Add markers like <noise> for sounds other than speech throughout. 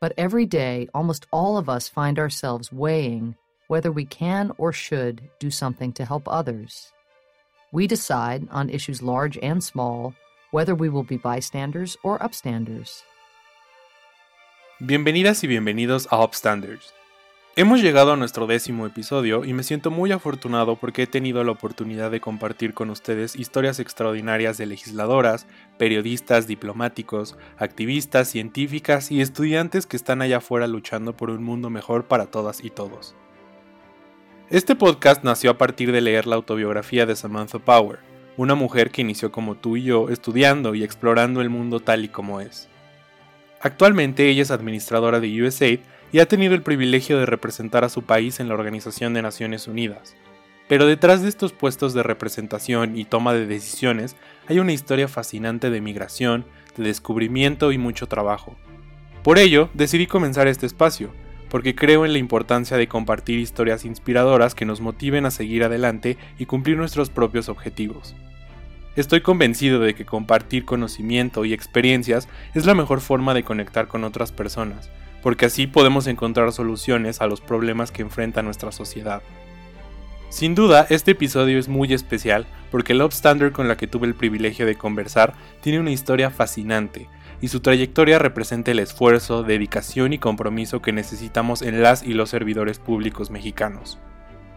But every day, almost all of us find ourselves weighing whether we can or should do something to help others. We decide on issues large and small whether we will be bystanders or upstanders. Bienvenidas y bienvenidos a Upstanders. Hemos llegado a nuestro décimo episodio y me siento muy afortunado porque he tenido la oportunidad de compartir con ustedes historias extraordinarias de legisladoras, periodistas, diplomáticos, activistas, científicas y estudiantes que están allá afuera luchando por un mundo mejor para todas y todos. Este podcast nació a partir de leer la autobiografía de Samantha Power, una mujer que inició como tú y yo estudiando y explorando el mundo tal y como es. Actualmente ella es administradora de USAID y ha tenido el privilegio de representar a su país en la Organización de Naciones Unidas. Pero detrás de estos puestos de representación y toma de decisiones hay una historia fascinante de migración, de descubrimiento y mucho trabajo. Por ello, decidí comenzar este espacio, porque creo en la importancia de compartir historias inspiradoras que nos motiven a seguir adelante y cumplir nuestros propios objetivos. Estoy convencido de que compartir conocimiento y experiencias es la mejor forma de conectar con otras personas, porque así podemos encontrar soluciones a los problemas que enfrenta nuestra sociedad. Sin duda, este episodio es muy especial porque el Upstander con la que tuve el privilegio de conversar tiene una historia fascinante y su trayectoria representa el esfuerzo, dedicación y compromiso que necesitamos en las y los servidores públicos mexicanos.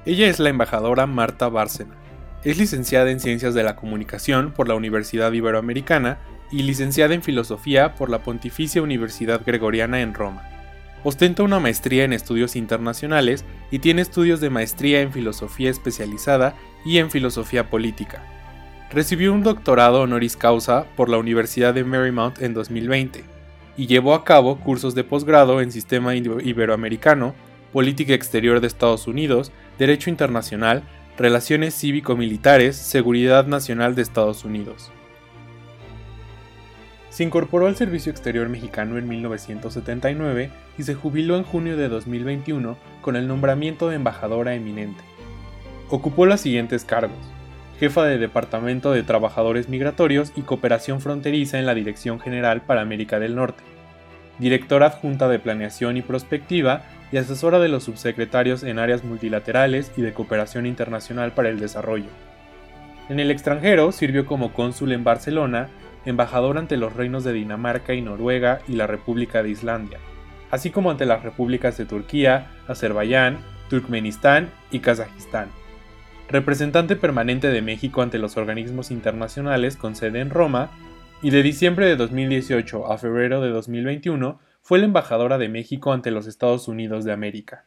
Ella es la embajadora Marta Bárcena, es licenciada en Ciencias de la Comunicación por la Universidad Iberoamericana y licenciada en Filosofía por la Pontificia Universidad Gregoriana en Roma. Ostenta una maestría en estudios internacionales y tiene estudios de maestría en filosofía especializada y en filosofía política. Recibió un doctorado honoris causa por la Universidad de Marymount en 2020 y llevó a cabo cursos de posgrado en Sistema Iberoamericano, Política Exterior de Estados Unidos, Derecho Internacional, Relaciones Cívico-Militares, Seguridad Nacional de Estados Unidos. Se incorporó al Servicio Exterior Mexicano en 1979 y se jubiló en junio de 2021 con el nombramiento de embajadora eminente. Ocupó los siguientes cargos. Jefa de Departamento de Trabajadores Migratorios y Cooperación Fronteriza en la Dirección General para América del Norte. Directora adjunta de Planeación y Prospectiva y asesora de los subsecretarios en áreas multilaterales y de cooperación internacional para el desarrollo. En el extranjero sirvió como cónsul en Barcelona, embajador ante los reinos de Dinamarca y Noruega y la República de Islandia, así como ante las repúblicas de Turquía, Azerbaiyán, Turkmenistán y Kazajistán. Representante permanente de México ante los organismos internacionales con sede en Roma, y de diciembre de 2018 a febrero de 2021 fue la embajadora de México ante los Estados Unidos de América.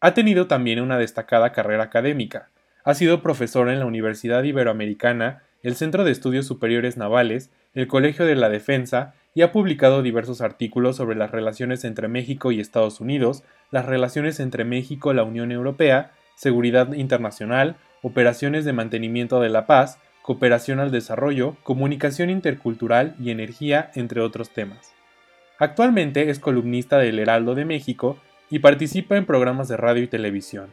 Ha tenido también una destacada carrera académica. Ha sido profesora en la Universidad Iberoamericana, el Centro de Estudios Superiores Navales, el Colegio de la Defensa y ha publicado diversos artículos sobre las relaciones entre México y Estados Unidos, las relaciones entre México y la Unión Europea, seguridad internacional, operaciones de mantenimiento de la paz, cooperación al desarrollo, comunicación intercultural y energía, entre otros temas. Actualmente es columnista del Heraldo de México y participa en programas de radio y televisión.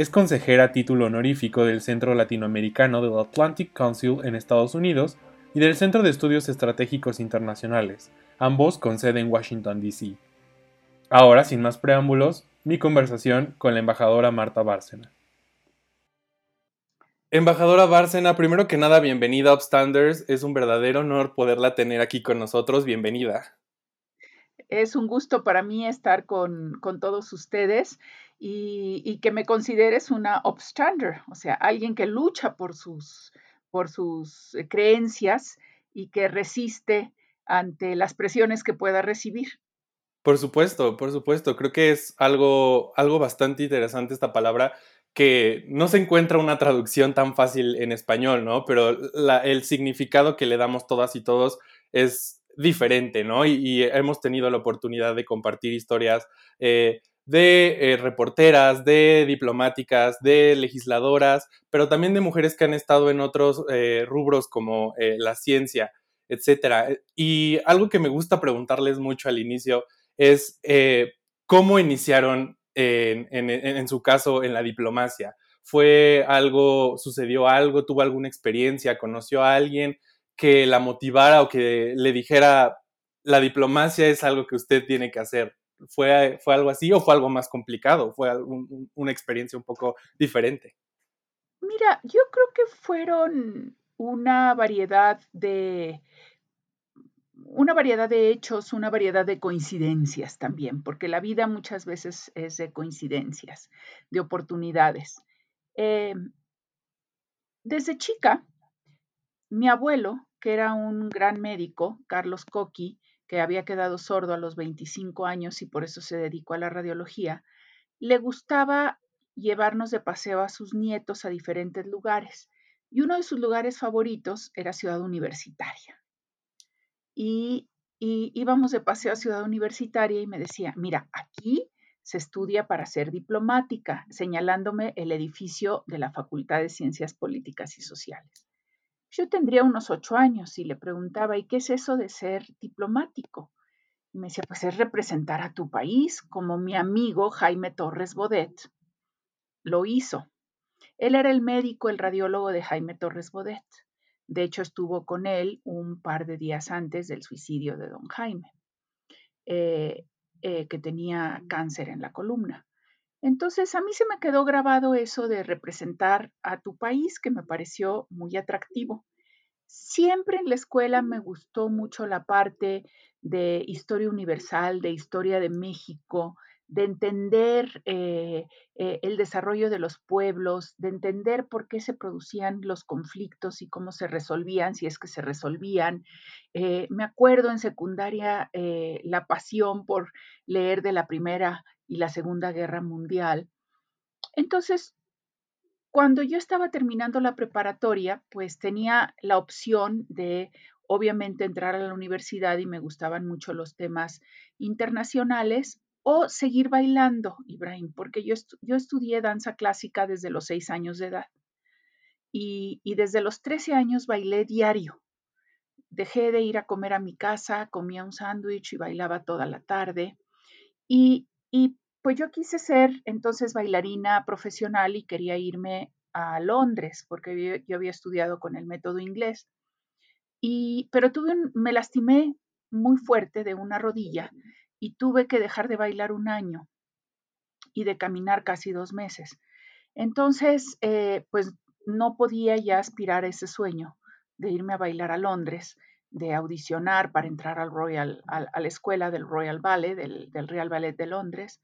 Es consejera a título honorífico del Centro Latinoamericano del Atlantic Council en Estados Unidos y del Centro de Estudios Estratégicos Internacionales, ambos con sede en Washington, D.C. Ahora, sin más preámbulos, mi conversación con la embajadora Marta Bárcena. Embajadora Bárcena, primero que nada, bienvenida a Upstanders. Es un verdadero honor poderla tener aquí con nosotros. Bienvenida. Es un gusto para mí estar con, todos ustedes y, que me consideres una upstander, o sea, alguien que lucha por sus, por sus eh, creencias y que resiste ante las presiones que pueda recibir. Por supuesto, por supuesto. Creo que es algo, algo bastante interesante esta palabra que no se encuentra una traducción tan fácil en español, ¿no? Pero el significado que le damos todas y todos es diferente, ¿no? Y, hemos tenido la oportunidad de compartir historias eh, de eh, reporteras, de diplomáticas, de legisladoras, pero también de mujeres que han estado en otros eh, rubros como la ciencia, etcétera. Y algo que me gusta preguntarles mucho al inicio es cómo iniciaron en, su caso en la diplomacia. ¿Fue algo, sucedió algo, tuvo alguna experiencia, conoció a alguien? que la motivara o que le dijera, la diplomacia es algo que usted tiene que hacer. ¿Fue, fue algo así o fue algo más complicado? ¿Fue una experiencia un poco diferente? Mira, yo creo que fueron una variedad de una variedad de hechos, una variedad de coincidencias también, porque la vida muchas veces es de coincidencias, de oportunidades. Eh, desde chica, mi abuelo, que era un gran médico, Carlos Coqui, que había quedado sordo a los 25 años y por eso se dedicó a la radiología, le gustaba llevarnos de paseo a sus nietos a diferentes lugares. Y uno de sus lugares favoritos era Ciudad Universitaria. Y, íbamos de paseo a Ciudad Universitaria y me decía, mira, aquí se estudia para ser diplomática, señalándome el edificio de la Facultad de Ciencias Políticas y Sociales. Yo tendría unos ocho años y le preguntaba, ¿y qué es eso de ser diplomático? Y me decía, pues es representar a tu país, como mi amigo Jaime Torres Bodet lo hizo. Él era el médico, el radiólogo de Jaime Torres Bodet. De hecho, estuvo con él un par de días antes del suicidio de don Jaime, eh, eh, que tenía cáncer en la columna. Entonces, a mí se me quedó grabado eso de representar a tu país, que me pareció muy atractivo. Siempre en la escuela me gustó mucho la parte de historia universal, de historia de México, de entender eh, eh, el desarrollo de los pueblos, de entender por qué se producían los conflictos y cómo se resolvían, si es que se resolvían. Eh, me acuerdo en secundaria la pasión por leer de la Primera y la Segunda Guerra Mundial. Entonces, cuando yo estaba terminando la preparatoria, pues tenía la opción de obviamente entrar a la universidad y me gustaban mucho los temas internacionales o seguir bailando, Ibrahim, porque yo, yo estudié danza clásica desde los seis años de edad y, desde los 13 años bailé diario. Dejé de ir a comer a mi casa, comía un sándwich y bailaba toda la tarde. Y, y pues yo quise ser entonces bailarina profesional y quería irme a Londres porque yo había estudiado con el método inglés. Y, pero tuve me lastimé muy fuerte de una rodilla y tuve que dejar de bailar un año y de caminar casi dos meses. Entonces, eh, pues no podía ya aspirar a ese sueño de irme a bailar a Londres, de audicionar para entrar al Royal, a, la escuela del Royal Ballet, del, del Real Ballet de Londres.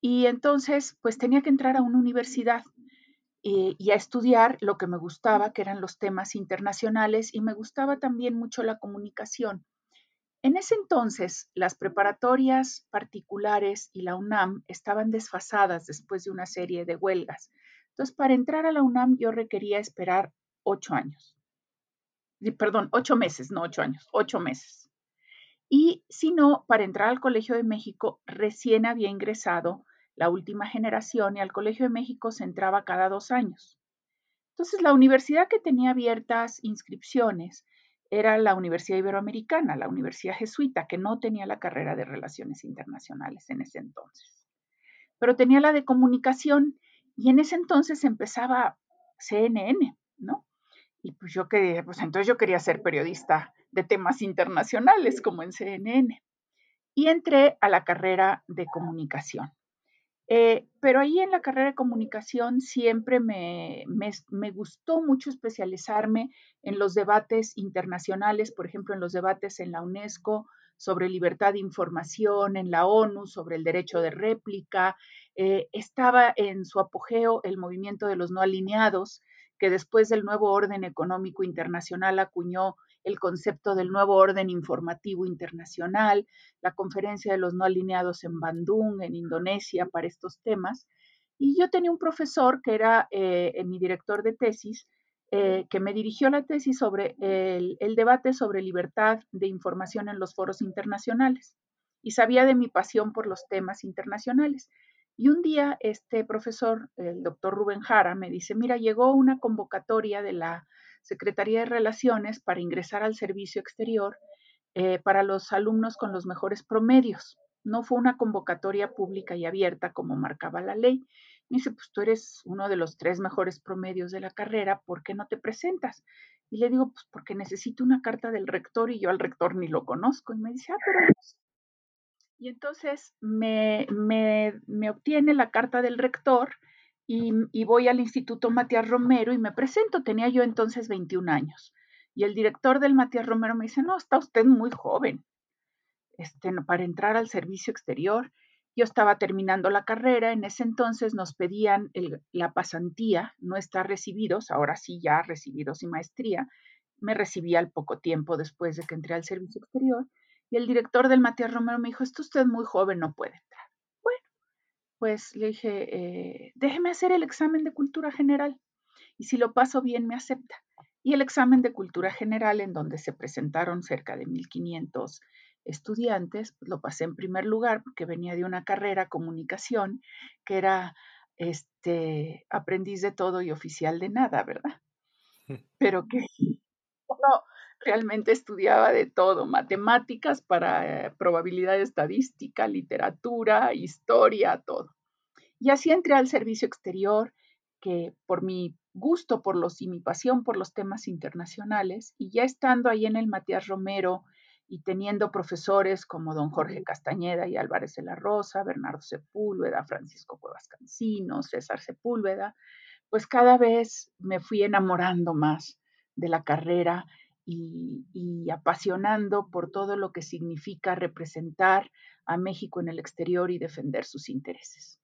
Y entonces, pues tenía que entrar a una universidad y, y, a estudiar lo que me gustaba, que eran los temas internacionales, y me gustaba también mucho la comunicación. En ese entonces, las preparatorias particulares y la UNAM estaban desfasadas después de una serie de huelgas. Entonces, para entrar a la UNAM yo requería esperar ocho años. Perdón, ocho meses, no ocho años, ocho meses. Y si no, para entrar al Colegio de México recién había ingresado la última generación y al Colegio de México se entraba cada dos años. Entonces, la universidad que tenía abiertas inscripciones era la Universidad Iberoamericana, la Universidad Jesuita, que no tenía la carrera de Relaciones Internacionales en ese entonces, pero tenía la de comunicación y en ese entonces empezaba CNN, ¿no? Y pues yo quería, pues entonces yo quería ser periodista de temas internacionales como en CNN. Y entré a la carrera de comunicación. Eh, pero ahí en la carrera de comunicación siempre me, me, gustó mucho especializarme en los debates internacionales, por ejemplo, en los debates en la UNESCO sobre libertad de información, en la ONU sobre el derecho de réplica. Eh, estaba en su apogeo el movimiento de los no alineados, que después del nuevo orden económico internacional acuñó el concepto del nuevo orden informativo internacional, la conferencia de los no alineados en Bandung, en Indonesia, para estos temas. Y yo tenía un profesor que era eh, mi director de tesis, eh, que me dirigió la tesis sobre el, el, debate sobre libertad de información en los foros internacionales y sabía de mi pasión por los temas internacionales. Y un día este profesor, el doctor Rubén Jara, me dice, mira, llegó una convocatoria de la Secretaría de Relaciones para ingresar al servicio exterior eh, para los alumnos con los mejores promedios. No fue una convocatoria pública y abierta como marcaba la ley. Me dice, pues tú eres uno de los tres mejores promedios de la carrera, ¿por qué no te presentas? Y le digo, pues porque necesito una carta del rector y yo al rector ni lo conozco. Y me dice, ah, pero y entonces me, me, obtiene la carta del rector y, voy al Instituto Matías Romero y me presento. Tenía yo entonces 21 años. Y el director del Matías Romero me dice, no, está usted muy joven este, para entrar al servicio exterior. Yo estaba terminando la carrera, en ese entonces nos pedían la pasantía, no estar recibidos, ahora sí ya recibidos y maestría. Me recibí al poco tiempo después de que entré al servicio exterior y el director del Matías Romero me dijo, esto usted muy joven, no puede pues le dije, eh, déjeme hacer el examen de cultura general y si lo paso bien me acepta. Y el examen de cultura general, en donde se presentaron cerca de 1.500 estudiantes, pues lo pasé en primer lugar porque venía de una carrera comunicación que era este aprendiz de todo y oficial de nada, ¿verdad? <laughs> Pero que realmente estudiaba de todo, matemáticas para eh, probabilidad estadística, literatura, historia, todo. Y así entré al servicio exterior, que por mi gusto por los y mi pasión por los temas internacionales, y ya estando ahí en el Matías Romero y teniendo profesores como don Jorge Castañeda y Álvarez de la Rosa, Bernardo Sepúlveda, Francisco Cuevas Cancino, César Sepúlveda, pues cada vez me fui enamorando más de la carrera y, apasionando por todo lo que significa representar a México en el exterior y defender sus intereses.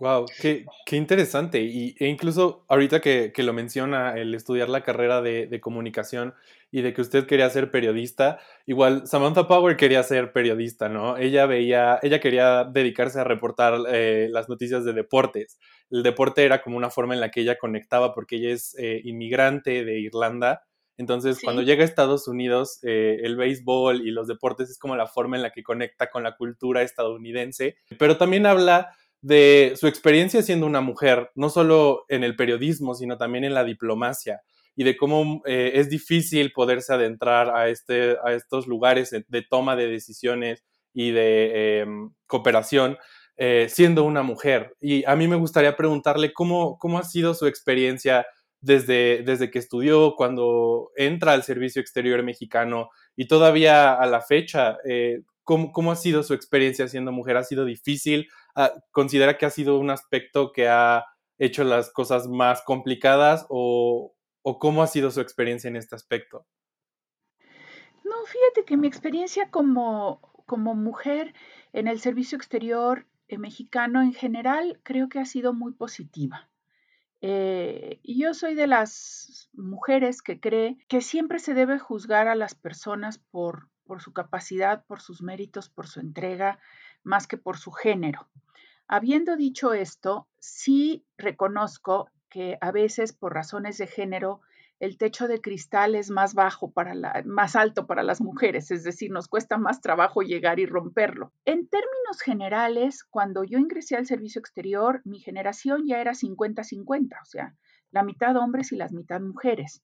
Wow, qué, interesante. Y, e incluso ahorita que, lo menciona, el estudiar la carrera de, comunicación y de que usted quería ser periodista, igual Samantha Power quería ser periodista, ¿no? Ella veía, ella quería dedicarse a reportar eh, las noticias de deportes. El deporte era como una forma en la que ella conectaba porque ella es eh, inmigrante de Irlanda entonces, cuando llega a Estados Unidos, eh, el béisbol y los deportes es como la forma en la que conecta con la cultura estadounidense, pero también habla de su experiencia siendo una mujer, no solo en el periodismo, sino también en la diplomacia y de cómo eh, es difícil poderse adentrar a, este, a estos lugares de, toma de decisiones y de em, cooperación eh, siendo una mujer. Y a mí me gustaría preguntarle cómo, cómo ha sido su experiencia desde, desde que estudió, cuando entra al servicio exterior mexicano y todavía a la fecha, eh, ¿cómo, ha sido su experiencia siendo mujer? ¿Ha sido difícil? Ah, ¿Considera que ha sido un aspecto que ha hecho las cosas más complicadas o, cómo ha sido su experiencia en este aspecto? No, fíjate que mi experiencia como, como mujer en el servicio exterior eh, mexicano en general creo que ha sido muy positiva. Eh, y yo soy de las mujeres que cree que siempre se debe juzgar a las personas por, por su capacidad, por sus méritos, por su entrega, más que por su género. Habiendo dicho esto, sí reconozco que a veces por razones de género el techo de cristal es más bajo para la, más alto para las mujeres, es decir, nos cuesta más trabajo llegar y romperlo. En términos generales, cuando yo ingresé al servicio exterior, mi generación ya era 50-50, o sea, la mitad hombres y las mitad mujeres.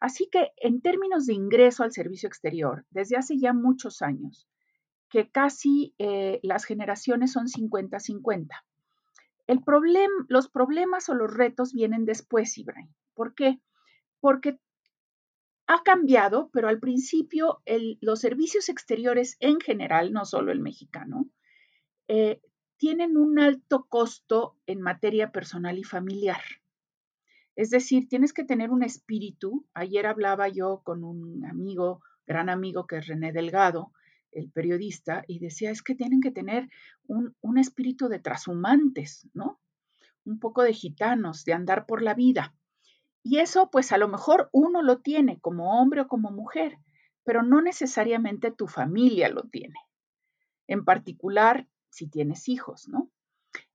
Así que en términos de ingreso al servicio exterior, desde hace ya muchos años, que casi eh, las generaciones son 50-50. El los problemas o los retos vienen después, Ibrahim. ¿Por qué? Porque ha cambiado, pero al principio los servicios exteriores en general, no solo el mexicano, eh, tienen un alto costo en materia personal y familiar. Es decir, tienes que tener un espíritu. Ayer hablaba yo con un amigo, gran amigo que es René Delgado, el periodista, y decía, es que tienen que tener un, un espíritu de trashumantes, ¿no? Un poco de gitanos, de andar por la vida. Y eso, pues a lo mejor uno lo tiene como hombre o como mujer, pero no necesariamente tu familia lo tiene. En particular, si tienes hijos, ¿no?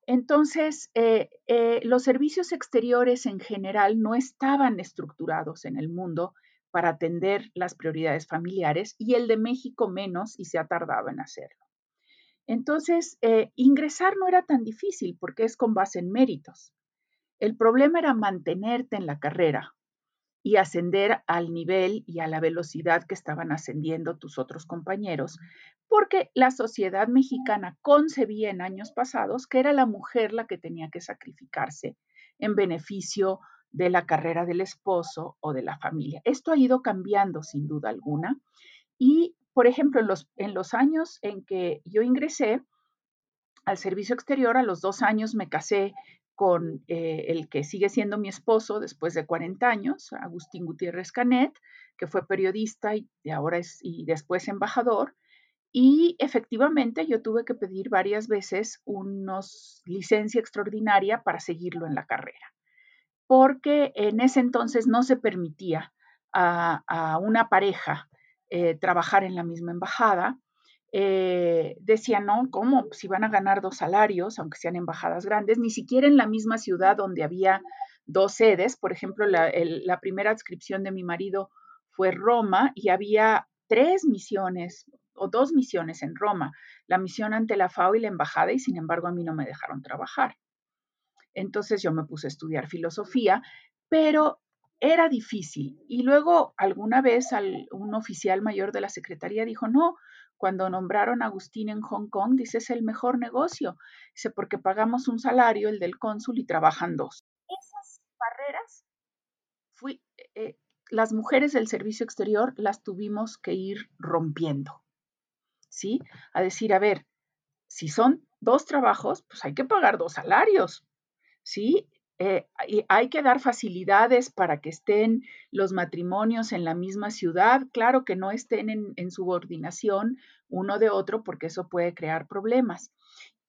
Entonces, eh, eh, los servicios exteriores en general no estaban estructurados en el mundo para atender las prioridades familiares y el de México menos y se ha tardado en hacerlo. Entonces, eh, ingresar no era tan difícil porque es con base en méritos. El problema era mantenerte en la carrera y ascender al nivel y a la velocidad que estaban ascendiendo tus otros compañeros, porque la sociedad mexicana concebía en años pasados que era la mujer la que tenía que sacrificarse en beneficio de la carrera del esposo o de la familia. Esto ha ido cambiando sin duda alguna y, por ejemplo, en los, los años en que yo ingresé al servicio exterior, a los dos años me casé con eh, el que sigue siendo mi esposo después de 40 años, Agustín Gutiérrez Canet, que fue periodista y, ahora es y después embajador. Y efectivamente yo tuve que pedir varias veces unos licencia extraordinaria para seguirlo en la carrera, porque en ese entonces no se permitía a, una pareja eh, trabajar en la misma embajada. Eh, decían, no, ¿cómo? Si van a ganar dos salarios, aunque sean embajadas grandes, ni siquiera en la misma ciudad donde había dos sedes. Por ejemplo, la, primera adscripción de mi marido fue Roma y había tres misiones o dos misiones en Roma, la misión ante la FAO y la embajada, y sin embargo a mí no me dejaron trabajar. Entonces yo me puse a estudiar filosofía, pero era difícil. Y luego alguna vez un oficial mayor de la Secretaría dijo, no, cuando nombraron a Agustín en Hong Kong, dice, es el mejor negocio. Dice, porque pagamos un salario, el del cónsul, y trabajan dos. Esas barreras fui, eh, las mujeres del servicio exterior las tuvimos que ir rompiendo, ¿sí? A decir, a ver, si son dos trabajos, pues hay que pagar dos salarios, ¿sí? Eh, hay que dar facilidades para que estén los matrimonios en la misma ciudad, claro que no estén en, en subordinación uno de otro, porque eso puede crear problemas.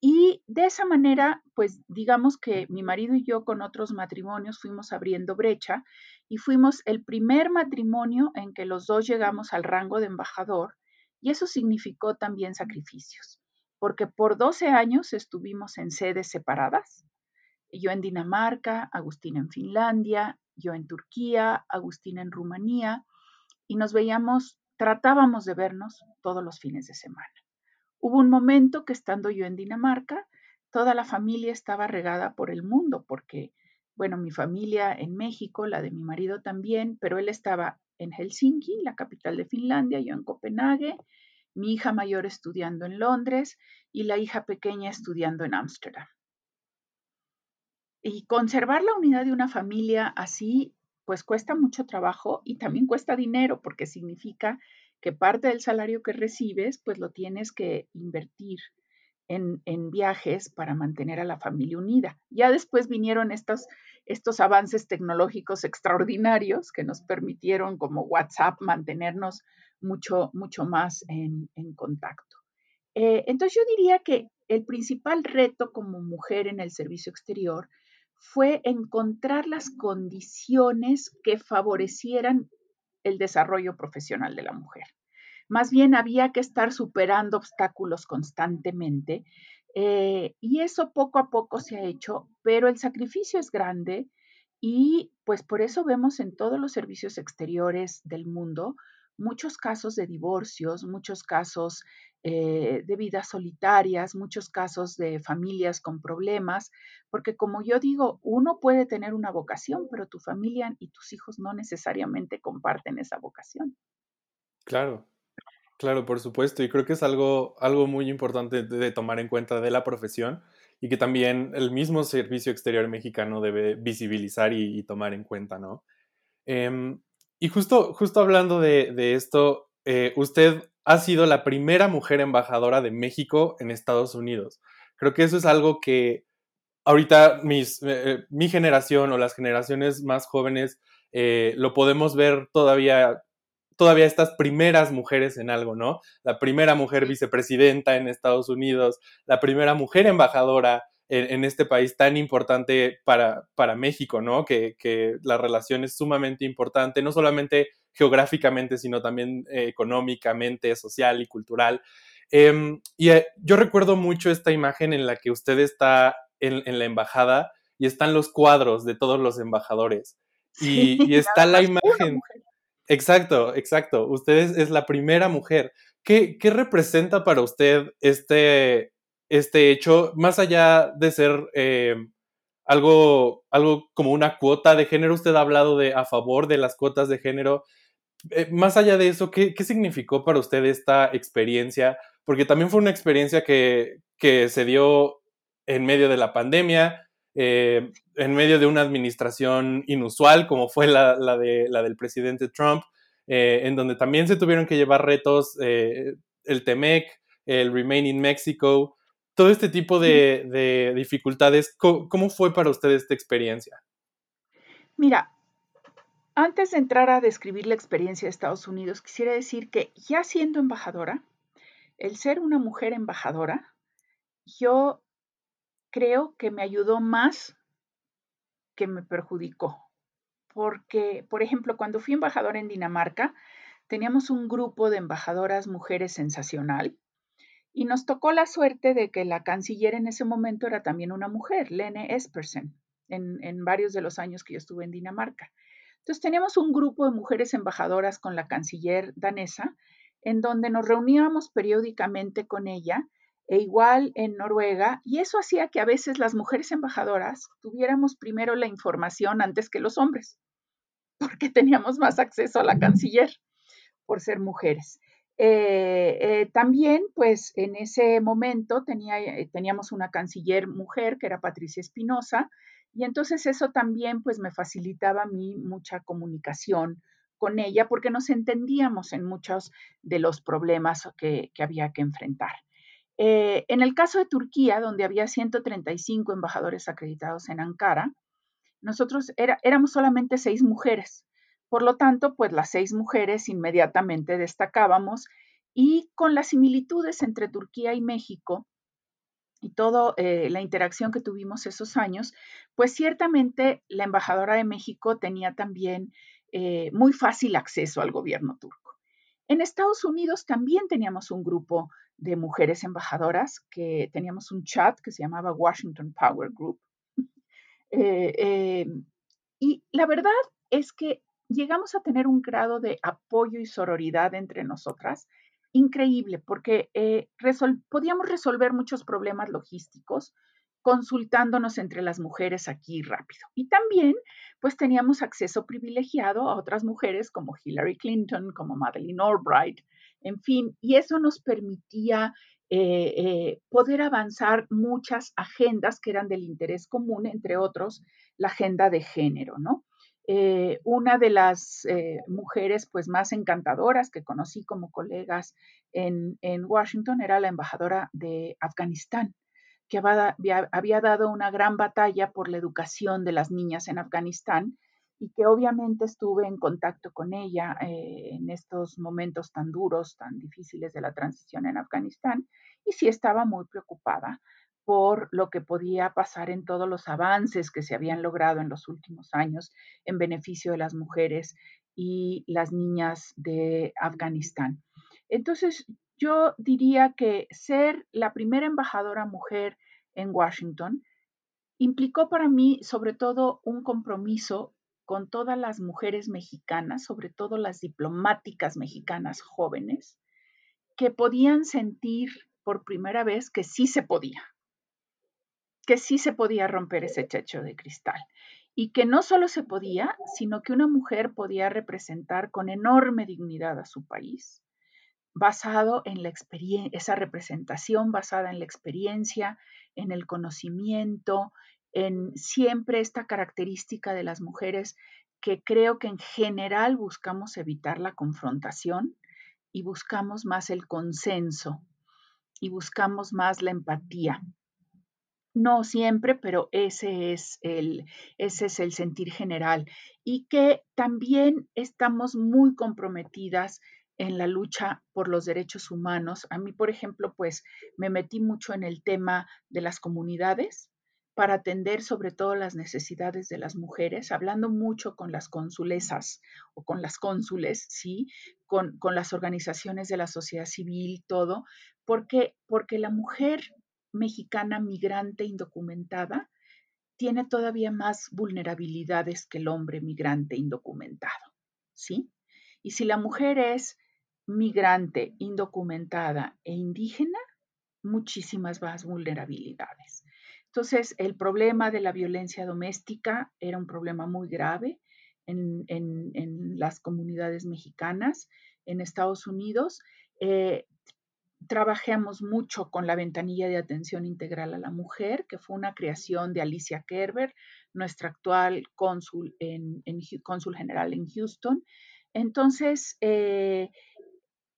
Y de esa manera, pues digamos que mi marido y yo con otros matrimonios fuimos abriendo brecha y fuimos el primer matrimonio en que los dos llegamos al rango de embajador y eso significó también sacrificios, porque por 12 años estuvimos en sedes separadas, yo en Dinamarca, Agustín en Finlandia, yo en Turquía, Agustín en Rumanía, y nos veíamos, tratábamos de vernos todos los fines de semana. Hubo un momento que estando yo en Dinamarca, toda la familia estaba regada por el mundo, porque, bueno, mi familia en México, la de mi marido también, pero él estaba en Helsinki, la capital de Finlandia, yo en Copenhague, mi hija mayor estudiando en Londres y la hija pequeña estudiando en Ámsterdam. Y conservar la unidad de una familia así, pues cuesta mucho trabajo y también cuesta dinero, porque significa que parte del salario que recibes, pues lo tienes que invertir en, viajes para mantener a la familia unida. Ya después vinieron estos, estos avances tecnológicos extraordinarios que nos permitieron como WhatsApp mantenernos mucho, mucho más en, contacto. Eh, entonces yo diría que el principal reto como mujer en el servicio exterior fue encontrar las condiciones que favorecieran el desarrollo profesional de la mujer. Más bien había que estar superando obstáculos constantemente eh, y eso poco a poco se ha hecho, pero el sacrificio es grande y pues por eso vemos en todos los servicios exteriores del mundo muchos casos de divorcios, muchos casos eh, de vidas solitarias, muchos casos de familias con problemas, porque como yo digo, uno puede tener una vocación, pero tu familia y tus hijos no necesariamente comparten esa vocación. Claro, claro, por supuesto, y creo que es algo, algo muy importante de, tomar en cuenta de la profesión y que también el mismo Servicio Exterior Mexicano debe visibilizar y, tomar en cuenta, ¿no? Em, y justo, justo hablando de, esto, eh, usted ha sido la primera mujer embajadora de México en Estados Unidos. Creo que eso es algo que ahorita eh, eh, mi generación o las generaciones más jóvenes lo podemos ver todavía, todavía estas primeras mujeres en algo, ¿no? La primera mujer vicepresidenta en Estados Unidos, la primera mujer embajadora en, este país tan importante para, para México, ¿no? Que, que, la relación es sumamente importante, no solamente geográficamente, sino también eh, económicamente, social y cultural. Em, y eh, yo recuerdo mucho esta imagen en la que usted está en, la embajada y están los cuadros de todos los embajadores. Y, está la imagen. Exacto, exacto. Usted es, la primera mujer. ¿Qué, ¿Qué, representa para usted este, este hecho, más allá de ser eh, algo, algo como una cuota de género, usted ha hablado de a favor de las cuotas de género. Eh, más allá de eso, ¿qué, significó para usted esta experiencia? Porque también fue una experiencia que, que se dio en medio de la pandemia, eh, en medio de una administración inusual como fue la, de, la del presidente Trump, en donde también se tuvieron que llevar retos, el TEMEC, el Remain in Mexico, todo este tipo de, dificultades. ¿Cómo, fue para usted esta experiencia? Mira, antes de entrar a describir la experiencia de Estados Unidos, quisiera decir que ya siendo embajadora, el ser una mujer embajadora, yo creo que me ayudó más que me perjudicó. Porque, por ejemplo, cuando fui embajadora en Dinamarca, teníamos un grupo de embajadoras mujeres sensacional y nos tocó la suerte de que la canciller en ese momento era también una mujer, Lene Espersen, en, en varios de los años que yo estuve en Dinamarca. Entonces teníamos un grupo de mujeres embajadoras con la canciller danesa, en donde nos reuníamos periódicamente con ella e igual en Noruega, y eso hacía que a veces las mujeres embajadoras tuviéramos primero la información antes que los hombres, porque teníamos más acceso a la canciller por ser mujeres. Eh, eh, también, pues en ese momento eh, teníamos una canciller mujer que era Patricia Espinosa, y entonces eso también pues me facilitaba a mí mucha comunicación con ella porque nos entendíamos en muchos de los problemas que había que enfrentar. En el caso de Turquía, donde había 135 embajadores acreditados en Ankara, nosotros éramos solamente seis mujeres. Por lo tanto, pues las seis mujeres inmediatamente destacábamos y con las similitudes entre Turquía y México y toda eh, la interacción que tuvimos esos años, pues ciertamente la embajadora de México tenía también eh, muy fácil acceso al gobierno turco. En Estados Unidos también teníamos un grupo de mujeres embajadoras, que teníamos un chat que se llamaba Washington Power Group. <laughs> Eh, eh, y la verdad es que llegamos a tener un grado de apoyo y sororidad entre nosotras increíble, porque eh, podíamos resolver muchos problemas logísticos consultándonos entre las mujeres aquí rápido. Y también, pues teníamos acceso privilegiado a otras mujeres como Hillary Clinton, como Madeleine Albright, en fin, y eso nos permitía eh, eh, poder avanzar muchas agendas que eran del interés común, entre otros la agenda de género, ¿no? Eh, una de las mujeres pues más encantadoras que conocí como colegas en, Washington era la embajadora de Afganistán, que había, había, dado una gran batalla por la educación de las niñas en Afganistán y que obviamente estuve en contacto con ella eh, en estos momentos tan duros, tan difíciles de la transición en Afganistán, y sí estaba muy preocupada por lo que podía pasar en todos los avances que se habían logrado en los últimos años en beneficio de las mujeres y las niñas de Afganistán. Entonces, yo diría que ser la primera embajadora mujer en Washington implicó para mí sobre todo un compromiso con todas las mujeres mexicanas, sobre todo las diplomáticas mexicanas jóvenes, que podían sentir por primera vez que sí se podía, que sí se podía romper ese techo de cristal y que no solo se podía, sino que una mujer podía representar con enorme dignidad a su país, basado en la experiencia, esa representación basada en la experiencia, en el conocimiento, en siempre esta característica de las mujeres que creo que en general buscamos evitar la confrontación y buscamos más el consenso y buscamos más la empatía. No siempre, pero ese es el, ese es el sentir general y que también estamos muy comprometidas en la lucha por los derechos humanos. A mí, por ejemplo, pues me metí mucho en el tema de las comunidades, para atender sobre todo las necesidades de las mujeres, hablando mucho con las consulesas o con las cónsules, ¿sí? Con, las organizaciones de la sociedad civil, todo, porque, porque la mujer mexicana migrante indocumentada tiene todavía más vulnerabilidades que el hombre migrante indocumentado, ¿sí? Y si la mujer es migrante, indocumentada e indígena, muchísimas más vulnerabilidades. Entonces, el problema de la violencia doméstica era un problema muy grave en, las comunidades mexicanas en Estados Unidos. Eh, trabajamos mucho con la ventanilla de atención integral a la mujer, que fue una creación de Alicia Kerber, nuestra actual cónsul, en, cónsul general en Houston. Entonces, eh,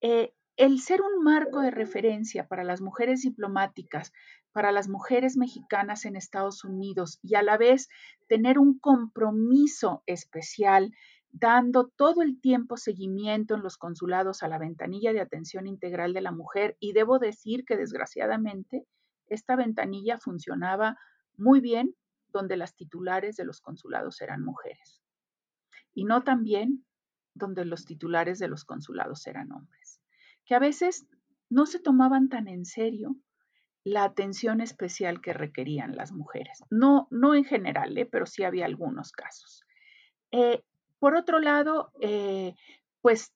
eh, el ser un marco de referencia para las mujeres diplomáticas, para las mujeres mexicanas en Estados Unidos y a la vez tener un compromiso especial dando todo el tiempo seguimiento en los consulados a la ventanilla de atención integral de la mujer y debo decir que desgraciadamente esta ventanilla funcionaba muy bien donde las titulares de los consulados eran mujeres y no tan bien donde los titulares de los consulados eran hombres, que a veces no se tomaban tan en serio la atención especial que requerían las mujeres. No, no en general, ¿eh? pero sí había algunos casos. Eh, por otro lado, eh, pues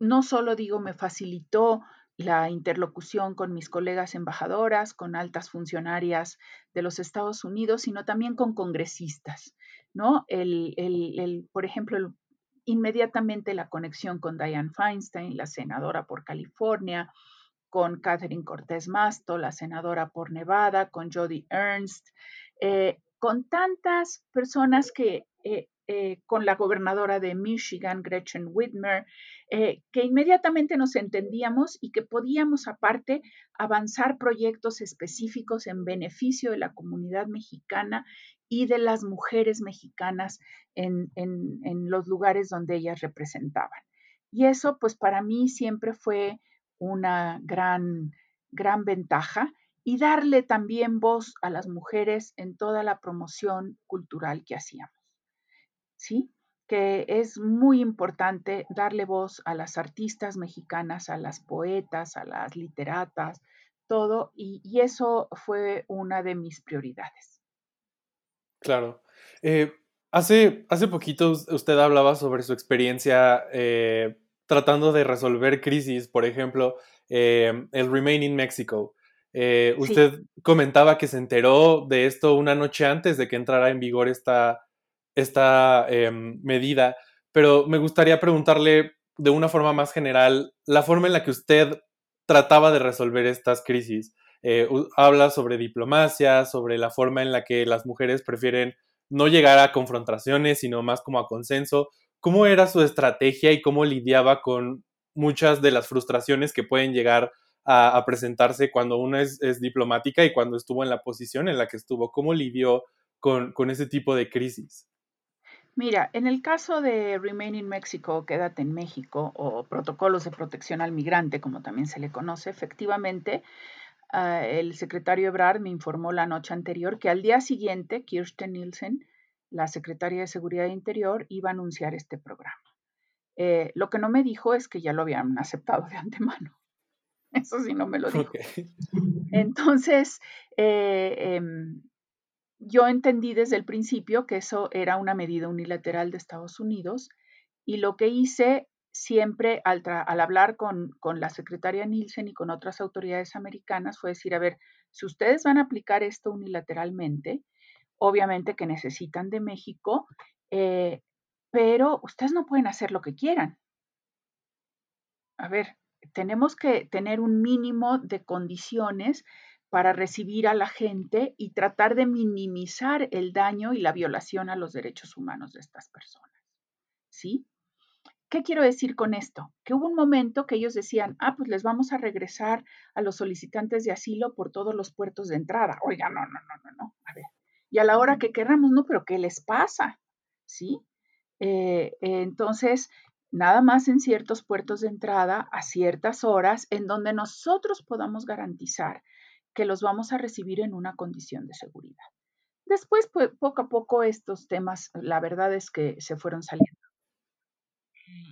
no solo digo, me facilitó la interlocución con mis colegas embajadoras, con altas funcionarias de los Estados Unidos, sino también con congresistas, ¿no? El, el, por ejemplo, inmediatamente la conexión con Diane Feinstein, la senadora por California, con Catherine Cortés Masto, la senadora por Nevada, con Jody Ernst, eh, con tantas personas que eh, eh, con la gobernadora de Michigan, Gretchen Whitmer, eh, que inmediatamente nos entendíamos y que podíamos aparte avanzar proyectos específicos en beneficio de la comunidad mexicana y de las mujeres mexicanas en, en los lugares donde ellas representaban. Y eso, pues para mí siempre fue una gran, gran ventaja y darle también voz a las mujeres en toda la promoción cultural que hacíamos. ¿Sí? que es muy importante darle voz a las artistas mexicanas, a las poetas, a las literatas, todo, y, eso fue una de mis prioridades. Claro. Eh, hace, hace poquito usted hablaba sobre su experiencia eh, tratando de resolver crisis, por ejemplo, eh, el Remain in Mexico. usted comentaba que se enteró de esto una noche antes de que entrara en vigor esta, esta em, medida, pero me gustaría preguntarle de una forma más general la forma en la que usted trataba de resolver estas crisis. Eh, habla sobre diplomacia, sobre la forma en la que las mujeres prefieren no llegar a confrontaciones, sino más como a consenso. ¿Cómo era su estrategia y cómo lidiaba con muchas de las frustraciones que pueden llegar a, presentarse cuando uno es, es, diplomática y cuando estuvo en la posición en la que estuvo? ¿Cómo lidió con, con ese tipo de crisis? Mira, en el caso de Remain in Mexico, Quédate en México, o protocolos de protección al migrante, como también se le conoce, efectivamente, ah, el secretario Ebrard me informó la noche anterior que al día siguiente, Kirsten Nielsen, la secretaria de Seguridad Interior, iba a anunciar este programa. Eh, lo que no me dijo es que ya lo habían aceptado de <laughs> antemano. Eso sí no me lo dijo. Entonces, eh, em, yo entendí desde el principio que eso era una medida unilateral de Estados Unidos y lo que hice siempre al, hablar con, con, la secretaria Nielsen y con otras autoridades americanas fue decir, a ver, si ustedes van a aplicar esto unilateralmente, obviamente que necesitan de México, eh, pero ustedes no pueden hacer lo que quieran. A ver, tenemos que tener un mínimo de condiciones para recibir a la gente y tratar de minimizar el daño y la violación a los derechos humanos de estas personas. ¿Sí? ¿Qué quiero decir con esto? Que hubo un momento que ellos decían, ah, pues les vamos a regresar a los solicitantes de asilo por todos los puertos de entrada. Oiga, no, no, no, no, no. A ver. Y a la hora que querramos, no, pero ¿qué les pasa? ¿Sí? Eh, entonces, nada más en ciertos puertos de entrada a ciertas horas en donde nosotros podamos garantizar que los vamos a recibir en una condición de seguridad. Después, pues, poco a poco estos temas, la verdad es que se fueron saliendo.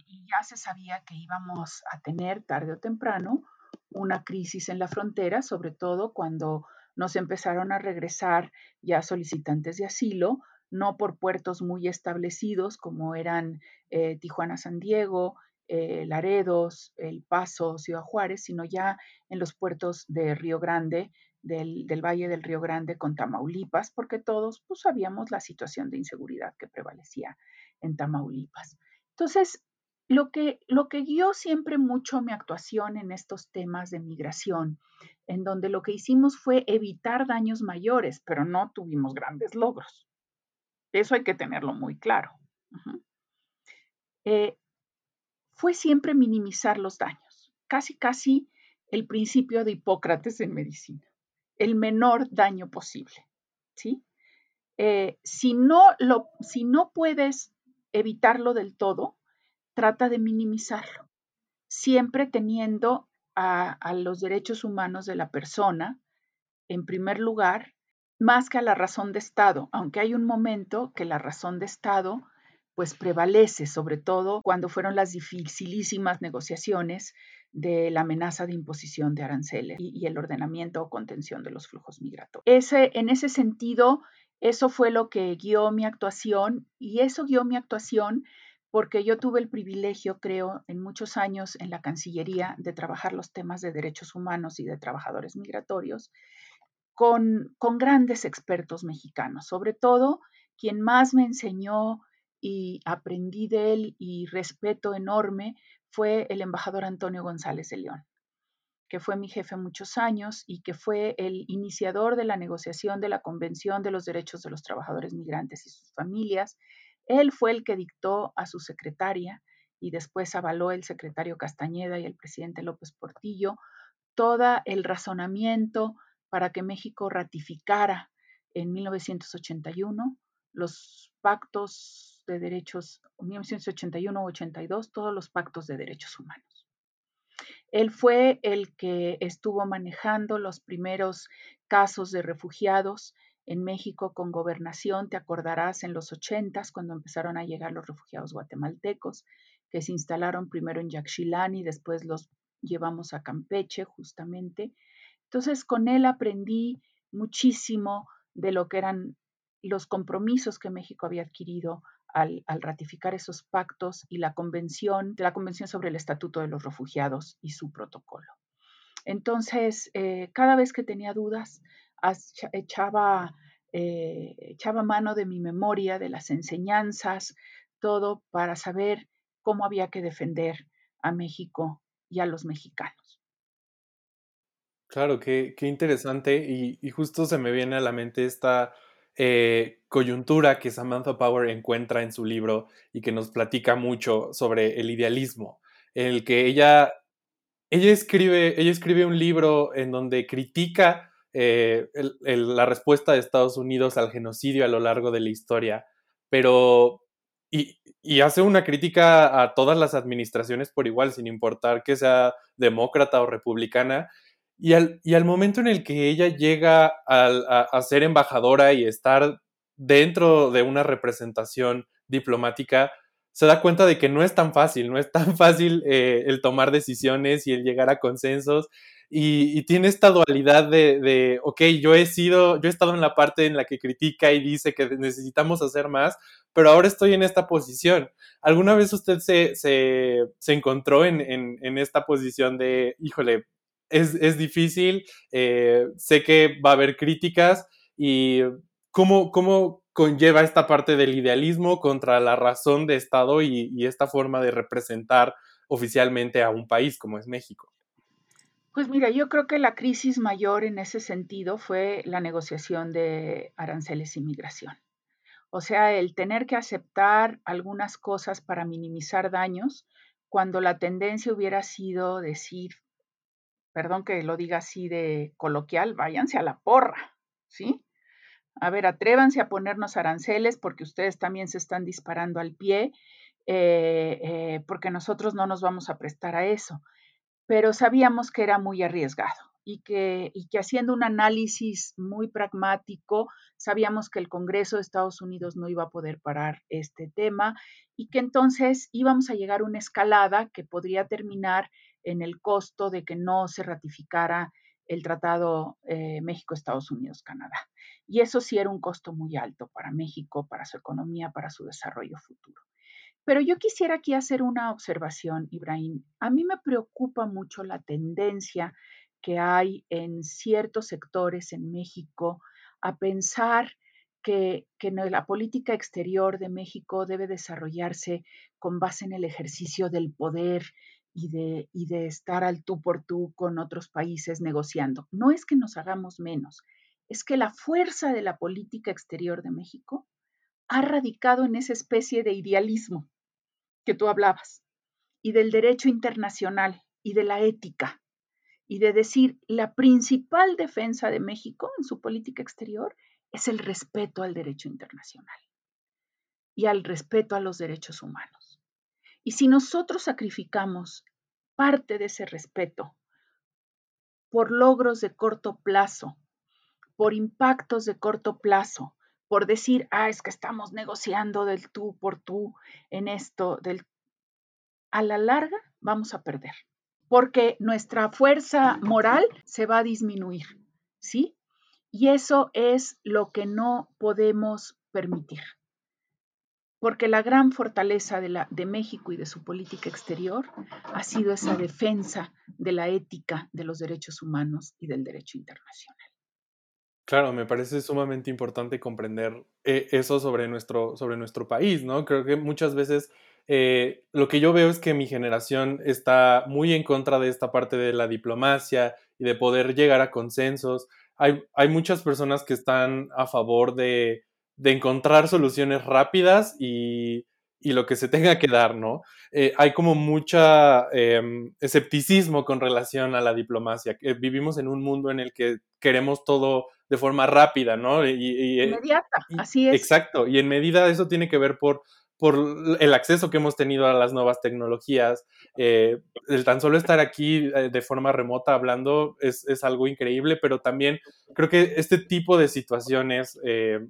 Y ya se sabía que íbamos a tener tarde o temprano una crisis en la frontera, sobre todo cuando nos empezaron a regresar ya solicitantes de asilo, no por puertos muy establecidos como eran eh, Tijuana, San Diego, eh, Laredos, El Paso, Ciudad Juárez, sino ya en los puertos de Río Grande, del, Valle del Río Grande con Tamaulipas, porque todos pues, sabíamos la situación de inseguridad que prevalecía en Tamaulipas. Entonces, lo que, lo que guió siempre mucho mi actuación en estos temas de migración, en donde lo que hicimos fue evitar daños mayores, pero no tuvimos grandes logros. Eso hay que tenerlo muy claro. Fue siempre minimizar los daños, casi, casi el principio de Hipócrates en medicina, el menor daño posible. ¿sí? Eh, si, no lo, si no puedes evitarlo del todo, trata de minimizarlo, siempre teniendo a, a los derechos humanos de la persona en primer lugar, más que a la razón de Estado, aunque hay un momento que la razón de Estado pues prevalece, sobre todo cuando fueron las dificilísimas negociaciones de la amenaza de imposición de aranceles y, el ordenamiento o contención de los flujos migratorios. Ese, en ese sentido, eso fue lo que guió mi actuación y eso guió mi actuación porque yo tuve el privilegio, creo, en muchos años en la Cancillería de trabajar los temas de derechos humanos y de trabajadores migratorios con, con grandes expertos mexicanos, sobre todo quien más me enseñó y aprendí de él y respeto enorme fue el embajador Antonio González de León, que fue mi jefe muchos años y que fue el iniciador de la negociación de la Convención de los Derechos de los Trabajadores Migrantes y sus familias. Él fue el que dictó a su secretaria y después avaló el secretario Castañeda y el presidente López Portillo todo el razonamiento para que México ratificara en 1981 los pactos de derechos, 1981-82, todos los pactos de derechos humanos. Él fue el que estuvo manejando los primeros casos de refugiados en México con gobernación, te acordarás, en los 80 cuando empezaron a llegar los refugiados guatemaltecos, que se instalaron primero en Yaxchilán después los llevamos a Campeche justamente. Entonces con él aprendí muchísimo de lo que eran los compromisos que México había adquirido al, ratificar esos pactos y la convención, la Convención sobre el Estatuto de los Refugiados y su protocolo. Entonces, eh, cada vez que tenía dudas, echaba, eh, echaba mano de mi memoria, de las enseñanzas, todo para saber cómo había que defender a México y a los mexicanos. Claro, qué, qué interesante y, y, justo se me viene a la mente esta eh, coyuntura que Samantha Power encuentra en su libro y que nos platica mucho sobre el idealismo, en el que ella, ella, escribe, ella escribe un libro en donde critica eh, la respuesta de Estados Unidos al genocidio a lo largo de la historia, pero y, y, hace una crítica a todas las administraciones por igual, sin importar que sea demócrata o republicana, y al, momento en el que ella llega a, ser embajadora y estar dentro de una representación diplomática, se da cuenta de que no es tan fácil, no es tan <laughs> fácil eh, el tomar decisiones y el llegar a consensos. Y, tiene esta dualidad de, de, ok, yo he sido, yo he estado en la parte en la que critica y dice que necesitamos hacer más, pero ahora estoy en esta posición. ¿Alguna vez usted se, encontró en, en, en, esta posición de, híjole, es, difícil, eh, sé que va a haber críticas y cómo, cómo conlleva esta parte del idealismo contra la razón de Estado y, esta forma de representar oficialmente a un país como es México. Pues mira, yo creo que la crisis mayor en ese sentido fue la negociación de aranceles y migración. O sea, el tener que aceptar algunas cosas para minimizar daños, cuando la tendencia hubiera sido decir, perdón que lo diga así de coloquial, váyanse a la porra, ¿sí? A ver, atrévanse a ponernos aranceles porque ustedes también se están disparando al pie, eh, eh, porque nosotros no nos vamos a prestar a eso. Pero sabíamos que era muy arriesgado y que, y que haciendo un análisis muy pragmático, sabíamos que el Congreso de Estados Unidos no iba a poder parar este tema y que entonces íbamos a llegar a una escalada que podría terminar en el costo de que no se ratificara el Tratado eh, México-Estados Unidos-Canadá. Y eso sí era un costo muy alto para México, para su economía, para su desarrollo futuro. Pero yo quisiera aquí hacer una observación, Ibrahim. A mí me preocupa mucho la tendencia que hay en ciertos sectores en México a pensar que, la política exterior de México debe desarrollarse con base en el ejercicio del poder y de, y de estar al tú por tú con otros países negociando. No es que nos hagamos menos, es que la fuerza de la política exterior de México ha radicado en esa especie de idealismo que tú hablabas y del derecho internacional y de la ética y de decir la principal defensa de México en su política exterior es el respeto al derecho internacional y al respeto a los derechos humanos. Y si nosotros sacrificamos parte de ese respeto por logros de corto plazo, por impactos de corto plazo, por decir, ah, es que estamos negociando del tú por tú en esto, del... A la larga vamos a perder, porque nuestra fuerza moral se va a disminuir, ¿sí? Y eso es lo que no podemos permitir. Porque la gran fortaleza de, la, de México y de su política exterior ha sido esa defensa de la ética de los derechos humanos y del derecho internacional. Claro, me parece sumamente importante comprender eh, eso sobre nuestro, sobre nuestro país, ¿no? Creo que muchas veces eh, lo que yo veo es que mi generación está muy en contra de esta parte de la diplomacia y de poder llegar a consensos hay, muchas personas que están a favor de, encontrar soluciones rápidas y, lo que se tenga que dar, ¿no? Eh, hay como mucha em, escepticismo con relación a la diplomacia. vivimos en un mundo en el que queremos todo de forma rápida, ¿no? Y, Inmediata, así es. Exacto, y en medida eso tiene que ver por por el acceso que hemos tenido a las nuevas tecnologías. Eh, el tan solo estar aquí eh, de forma remota hablando es, algo increíble, pero también creo que este tipo de situaciones eh,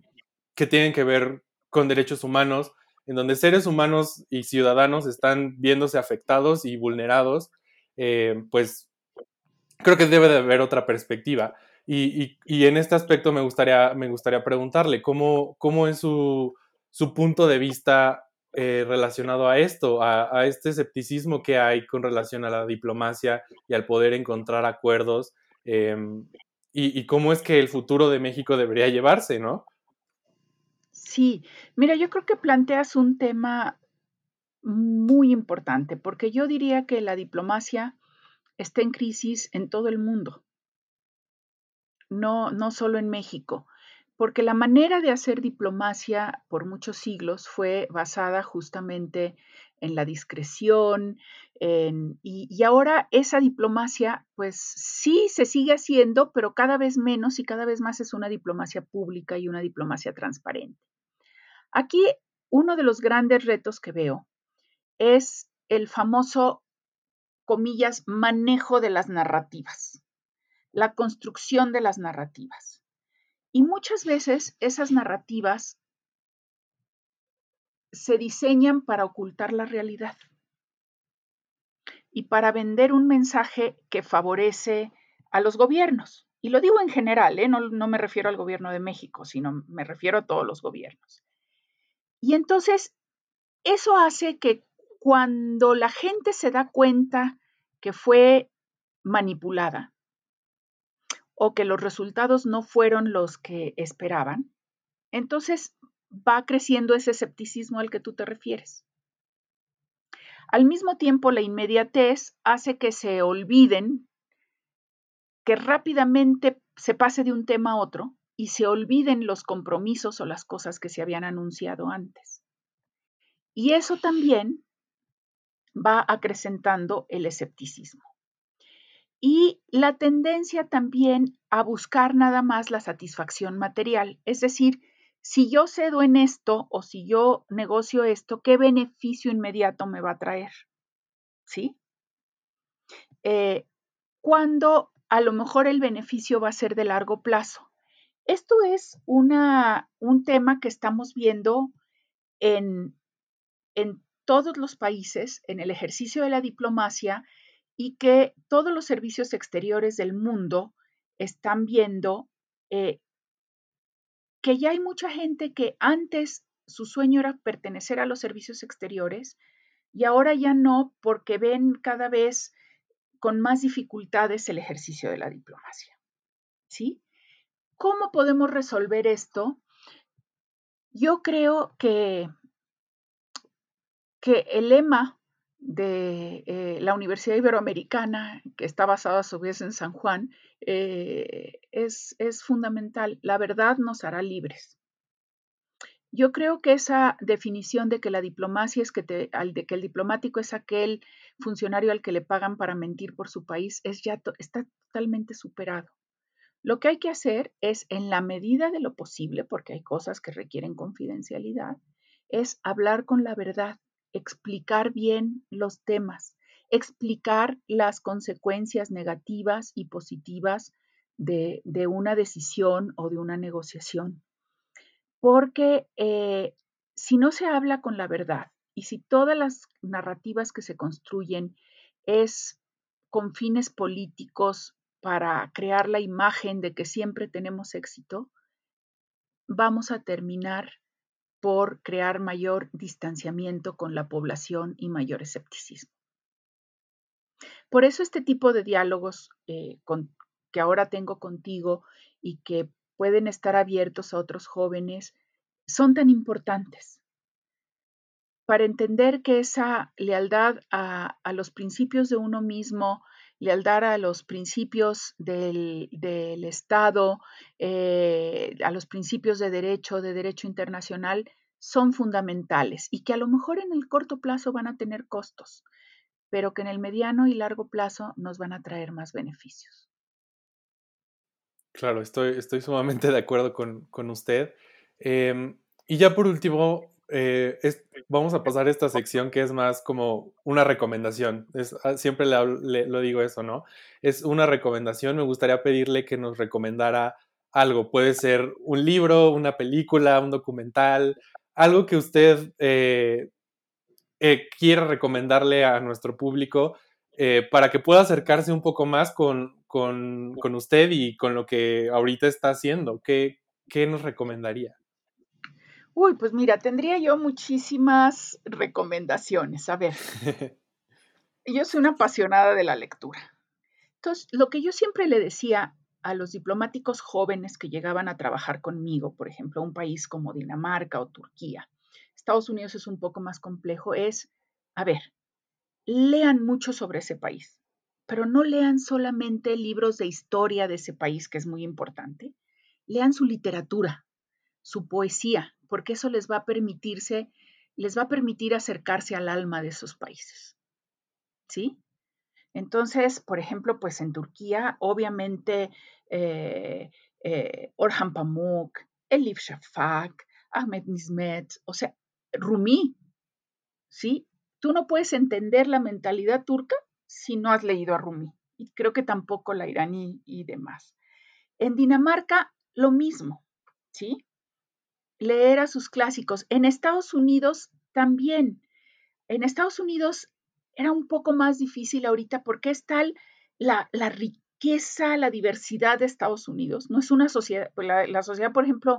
que tienen que ver con derechos humanos, en donde seres humanos y ciudadanos están viéndose afectados y vulnerados, pues creo que debe de haber otra perspectiva. Y, en este aspecto me gustaría, me gustaría preguntarle, ¿cómo, cómo es su su punto de vista eh, relacionado a esto, a, este escepticismo que hay con relación a la diplomacia y al poder encontrar acuerdos em, y, cómo es que el futuro de México debería llevarse, ¿no? Sí, mira, yo creo que planteas un tema muy importante, porque yo diría que la diplomacia está en crisis en todo el mundo, no, no solo en México porque la manera de hacer diplomacia por muchos siglos fue basada justamente en la discreción, y, ahora esa diplomacia, pues sí se sigue haciendo, pero cada vez menos y cada vez más es una diplomacia pública y una diplomacia transparente. Aquí uno de los grandes retos que veo es el famoso, comillas, manejo de las narrativas, la construcción de las narrativas. Y muchas veces esas narrativas se diseñan para ocultar la realidad y para vender un mensaje que favorece a los gobiernos. Y lo digo en general, ¿eh? no, no me refiero al gobierno de México, sino me refiero a todos los gobiernos. Y entonces, eso hace que cuando la gente se da cuenta que fue manipulada, o que los resultados no fueron los que esperaban, entonces va creciendo ese escepticismo al que tú te refieres. Al mismo tiempo, la inmediatez hace que se olviden, que rápidamente se pase de un tema a otro y se olviden los compromisos o las cosas que se habían anunciado antes. Y eso también va acrecentando el escepticismo y la tendencia también a buscar nada más la satisfacción material. Es decir, si yo cedo en esto o si yo negocio esto, ¿qué beneficio inmediato me va a traer? ¿Sí? Eh, cuando a lo mejor el beneficio va a ser de largo plazo. Esto es un tema que estamos viendo en, en todos los países, en el ejercicio de la diplomacia, y que todos los servicios exteriores del mundo están viendo eh, que ya hay mucha gente que antes su sueño era pertenecer a los servicios exteriores y ahora ya no porque ven cada vez con más dificultades el ejercicio de la diplomacia. ¿Sí? ¿Cómo podemos resolver esto? Yo creo que, que el lema de eh, la Universidad Iberoamericana, que está basada a su vez en San Juan, eh, es, es fundamental. La verdad nos hará libres. Yo creo que esa definición de que la diplomacia es que, te, que el diplomático es aquel funcionario al que le pagan para mentir por su país es ya está totalmente superado. Lo que hay que hacer es, en la medida de lo posible, porque hay cosas que requieren confidencialidad, es hablar con la verdad, explicar bien los temas, explicar las consecuencias negativas y positivas de, de una decisión o de una negociación. Porque eh, si no se habla con la verdad y si todas las narrativas que se construyen es con fines políticos para crear la imagen de que siempre tenemos éxito, vamos a terminar por crear mayor distanciamiento con la población y mayor escepticismo. Por eso este tipo de diálogos eh, que ahora tengo contigo y que pueden estar abiertos a otros jóvenes son tan importantes para entender que esa lealtad a, los principios de uno mismo, lealtad a los principios del, Estado, eh, a los principios de derecho, de derecho internacional, son fundamentales y que a lo mejor en el corto plazo van a tener costos, pero que en el mediano y largo plazo nos van a traer más beneficios. Claro, estoy, estoy sumamente de acuerdo con, usted. Em, y ya por último, eh, vamos a pasar a esta sección que es más como una recomendación. Ah, siempre le, lo digo eso, ¿no? Es una recomendación. Me gustaría pedirle que nos recomendara algo. Puede ser un libro, una película, un documental, algo que usted eh, eh, quiera recomendarle a nuestro público para que pueda acercarse un poco más con, con, usted y con lo que ahorita está haciendo? ¿Qué, qué nos recomendaría? Uy, pues mira, tendría yo muchísimas recomendaciones. A ver, <laughs> yo soy una apasionada de la lectura. Entonces, lo que yo siempre le decía a los diplomáticos jóvenes que llegaban a trabajar conmigo, por ejemplo, a un país como Dinamarca o Turquía, Estados Unidos es un poco más complejo, es, a ver, lean mucho sobre ese país pero no lean solamente libros de historia de ese país, que es muy importante. Lean su literatura, su poesía, porque eso les va a permitirse, les va a permitir acercarse al alma de esos países. ¿Sí? Entonces, por ejemplo, pues en Turquía, obviamente, eh, eh, Orhan Pamuk, Elif Shafak, Ahmed Nismet, o sea, Rumi, ¿sí? Tú no puedes entender la mentalidad turca si no has leído a Rumi. Y creo que tampoco la iraní y demás. En Dinamarca, lo mismo, ¿sí? Leer a sus clásicos. En Estados Unidos también. En Estados Unidos era un poco más difícil ahorita porque es tal la, riqueza, la diversidad de Estados Unidos. No es una sociedad, pues la, la sociedad, por ejemplo,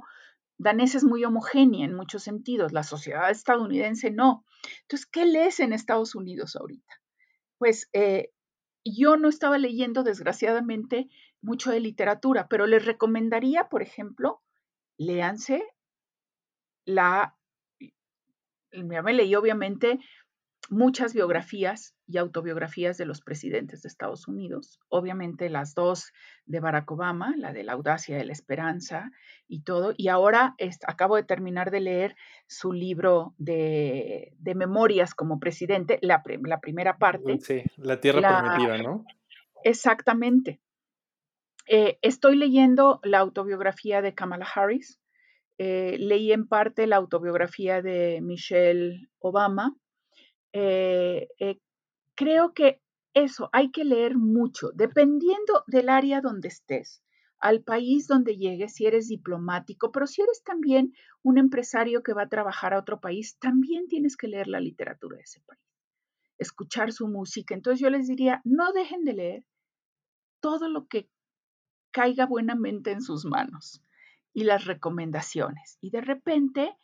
danesa es muy homogénea en muchos sentidos, la sociedad estadounidense no. Entonces, ¿qué lees en Estados Unidos ahorita? pues eh, yo no estaba leyendo, desgraciadamente, mucho de literatura, pero les recomendaría, por ejemplo, léanse la, ya me leí obviamente muchas biografías y autobiografías de los presidentes de Estados Unidos, obviamente las dos de Barack Obama, la de la audacia de la esperanza y todo, y ahora acabo de terminar de leer su libro de, memorias como presidente, la, primera parte. Sí, La Tierra Prometida, ¿no? Exactamente. Eh, estoy leyendo la autobiografía de Kamala Harris, eh, leí en parte la autobiografía de Michelle Obama, eh, eh, creo que eso, hay que leer mucho, dependiendo del área donde estés, al país donde llegues, si eres diplomático, pero si eres también un empresario que va a trabajar a otro país, también tienes que leer la literatura de ese país, escuchar su música. Entonces yo les diría, no dejen de leer todo lo que caiga buenamente en sus manos y las recomendaciones. Y de repente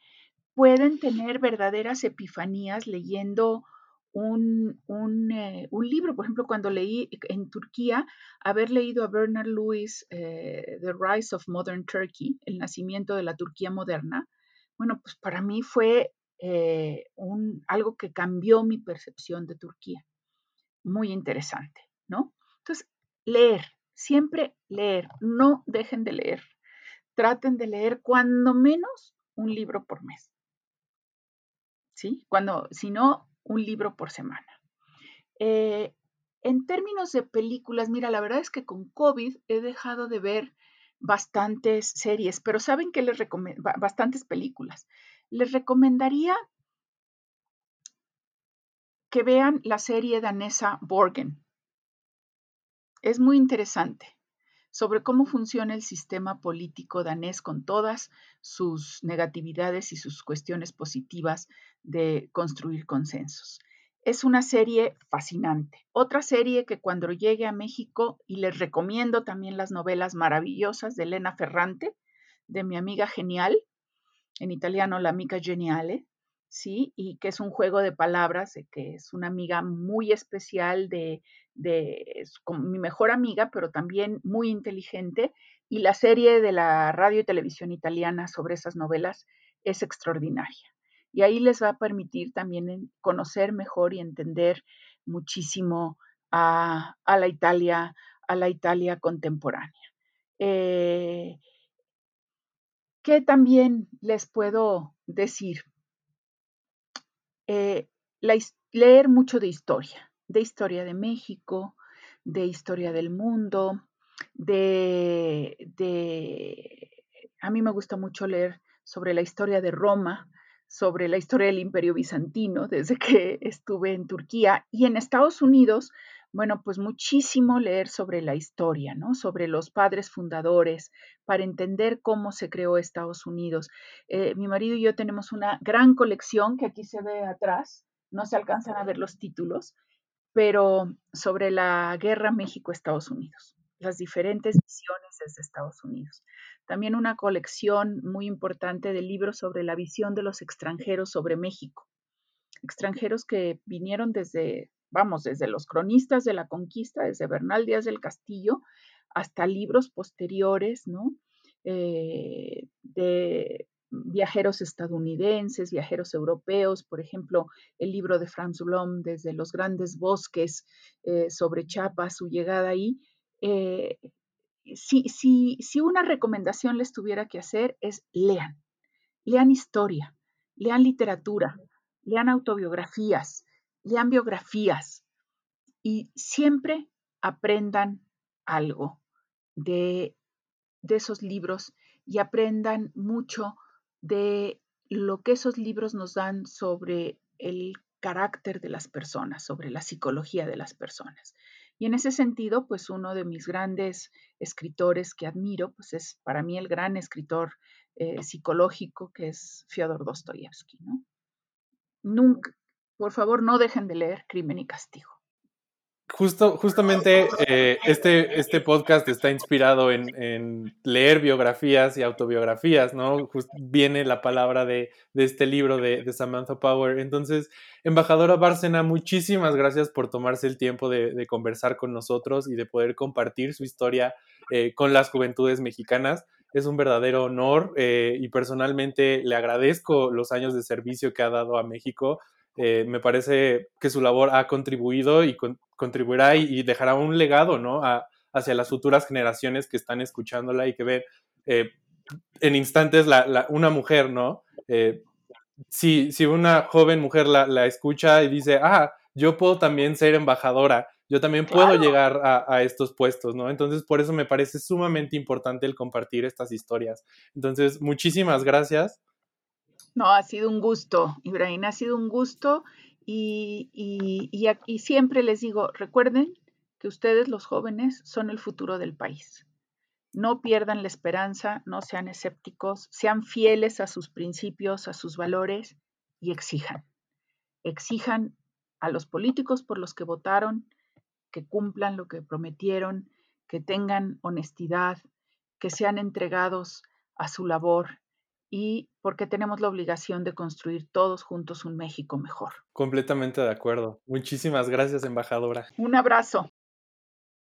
pueden tener verdaderas epifanías leyendo un, eh, un, libro. Por ejemplo, cuando leí en Turquía, haber leído a Bernard Lewis, eh, The Rise of Modern Turkey, El nacimiento de la Turquía moderna, Bueno, pues para mí fue eh, un, algo que cambió mi percepción de Turquía. Muy interesante, ¿no? Entonces, leer, siempre leer, no dejen de leer. Traten de leer cuando menos un libro por mes. ¿Sí? Cuando, si no, un libro por semana. Eh, en términos de películas, mira, la verdad es que con COVID he dejado de ver bastantes series, pero saben que les recomiendo, bastantes películas. Les recomendaría que vean la serie danesa Borgen. Es muy interesante sobre cómo funciona el sistema político danés con todas sus negatividades y sus cuestiones positivas de construir consensos. Es una serie fascinante. Otra serie que cuando llegue a México, y les recomiendo también las novelas maravillosas de Elena Ferrante, de mi amiga genial, en italiano la amica geniale, ¿sí? Y que es un juego de palabras, que es una amiga muy especial de, de mi mejor amiga, pero también muy inteligente. Y la serie de la radio y televisión italiana sobre esas novelas es extraordinaria y ahí les va a permitir también conocer mejor y entender muchísimo a, la Italia, a la Italia contemporánea. Eh, ¿Qué también les puedo decir? Eh, leer mucho de historia, de historia de México, de historia del mundo, de, de, a mí me gusta mucho leer sobre la historia de Roma, sobre la historia del imperio bizantino desde que estuve en Turquía y en Estados Unidos, bueno, pues muchísimo leer sobre la historia, ¿no? Sobre los padres fundadores, para entender cómo se creó Estados Unidos. Eh, mi marido y yo tenemos una gran colección que aquí se ve atrás, no se alcanzan a ver los títulos, pero sobre la guerra México-Estados Unidos, las diferentes visiones desde Estados Unidos. También una colección muy importante de libros sobre la visión de los extranjeros sobre México. Extranjeros que vinieron desde, vamos, desde los cronistas de la conquista, desde Bernal Díaz del Castillo, hasta libros posteriores, ¿no? Eh, de viajeros estadounidenses, viajeros europeos, por ejemplo, el libro de Franz Blom, desde los grandes bosques eh, sobre Chiapas, su llegada ahí, eh, si, si, si una recomendación les tuviera que hacer es lean, lean historia, lean literatura, lean autobiografías, lean biografías y siempre aprendan algo de, de esos libros y aprendan mucho de lo que esos libros nos dan sobre el carácter de las personas, sobre la psicología de las personas. Y en ese sentido, pues uno de mis grandes escritores que admiro, pues es para mí el gran escritor eh, psicológico que es Fyodor Dostoyevsky. Nunca, por favor, no dejen de leer Crimen y Castigo. Justo, justamente eh, este, este podcast está inspirado en, leer biografías y autobiografías, ¿no? viene la palabra de, este libro de, Samantha Power. Entonces, embajadora Bárcena, muchísimas gracias por tomarse el tiempo de, conversar con nosotros y de poder compartir su historia eh, con las juventudes mexicanas. Es un verdadero honor eh, y personalmente le agradezco los años de servicio que ha dado a México eh, me parece que su labor ha contribuido y contribuirá y, dejará un legado, ¿no? hacia las futuras generaciones que están escuchándola y que ven eh, en instantes una mujer, ¿no? Eh, si, si, una joven mujer la, escucha y dice, ah, yo puedo también ser embajadora, yo también puedo llegar a, a, estos puestos, ¿no? Entonces, por eso me parece sumamente importante el compartir estas historias. Entonces, muchísimas gracias. No, ha sido un gusto, Ibrahim, ha sido un gusto y, y, siempre les digo, recuerden que ustedes los jóvenes son el futuro del país. No pierdan la esperanza, no sean escépticos, sean fieles a sus principios, a sus valores y exijan. Exijan a los políticos por los que votaron que cumplan lo que prometieron, que tengan honestidad, que sean entregados a su labor y porque tenemos la obligación de construir todos juntos un México mejor. Completamente de acuerdo. Muchísimas gracias, embajadora. Un abrazo.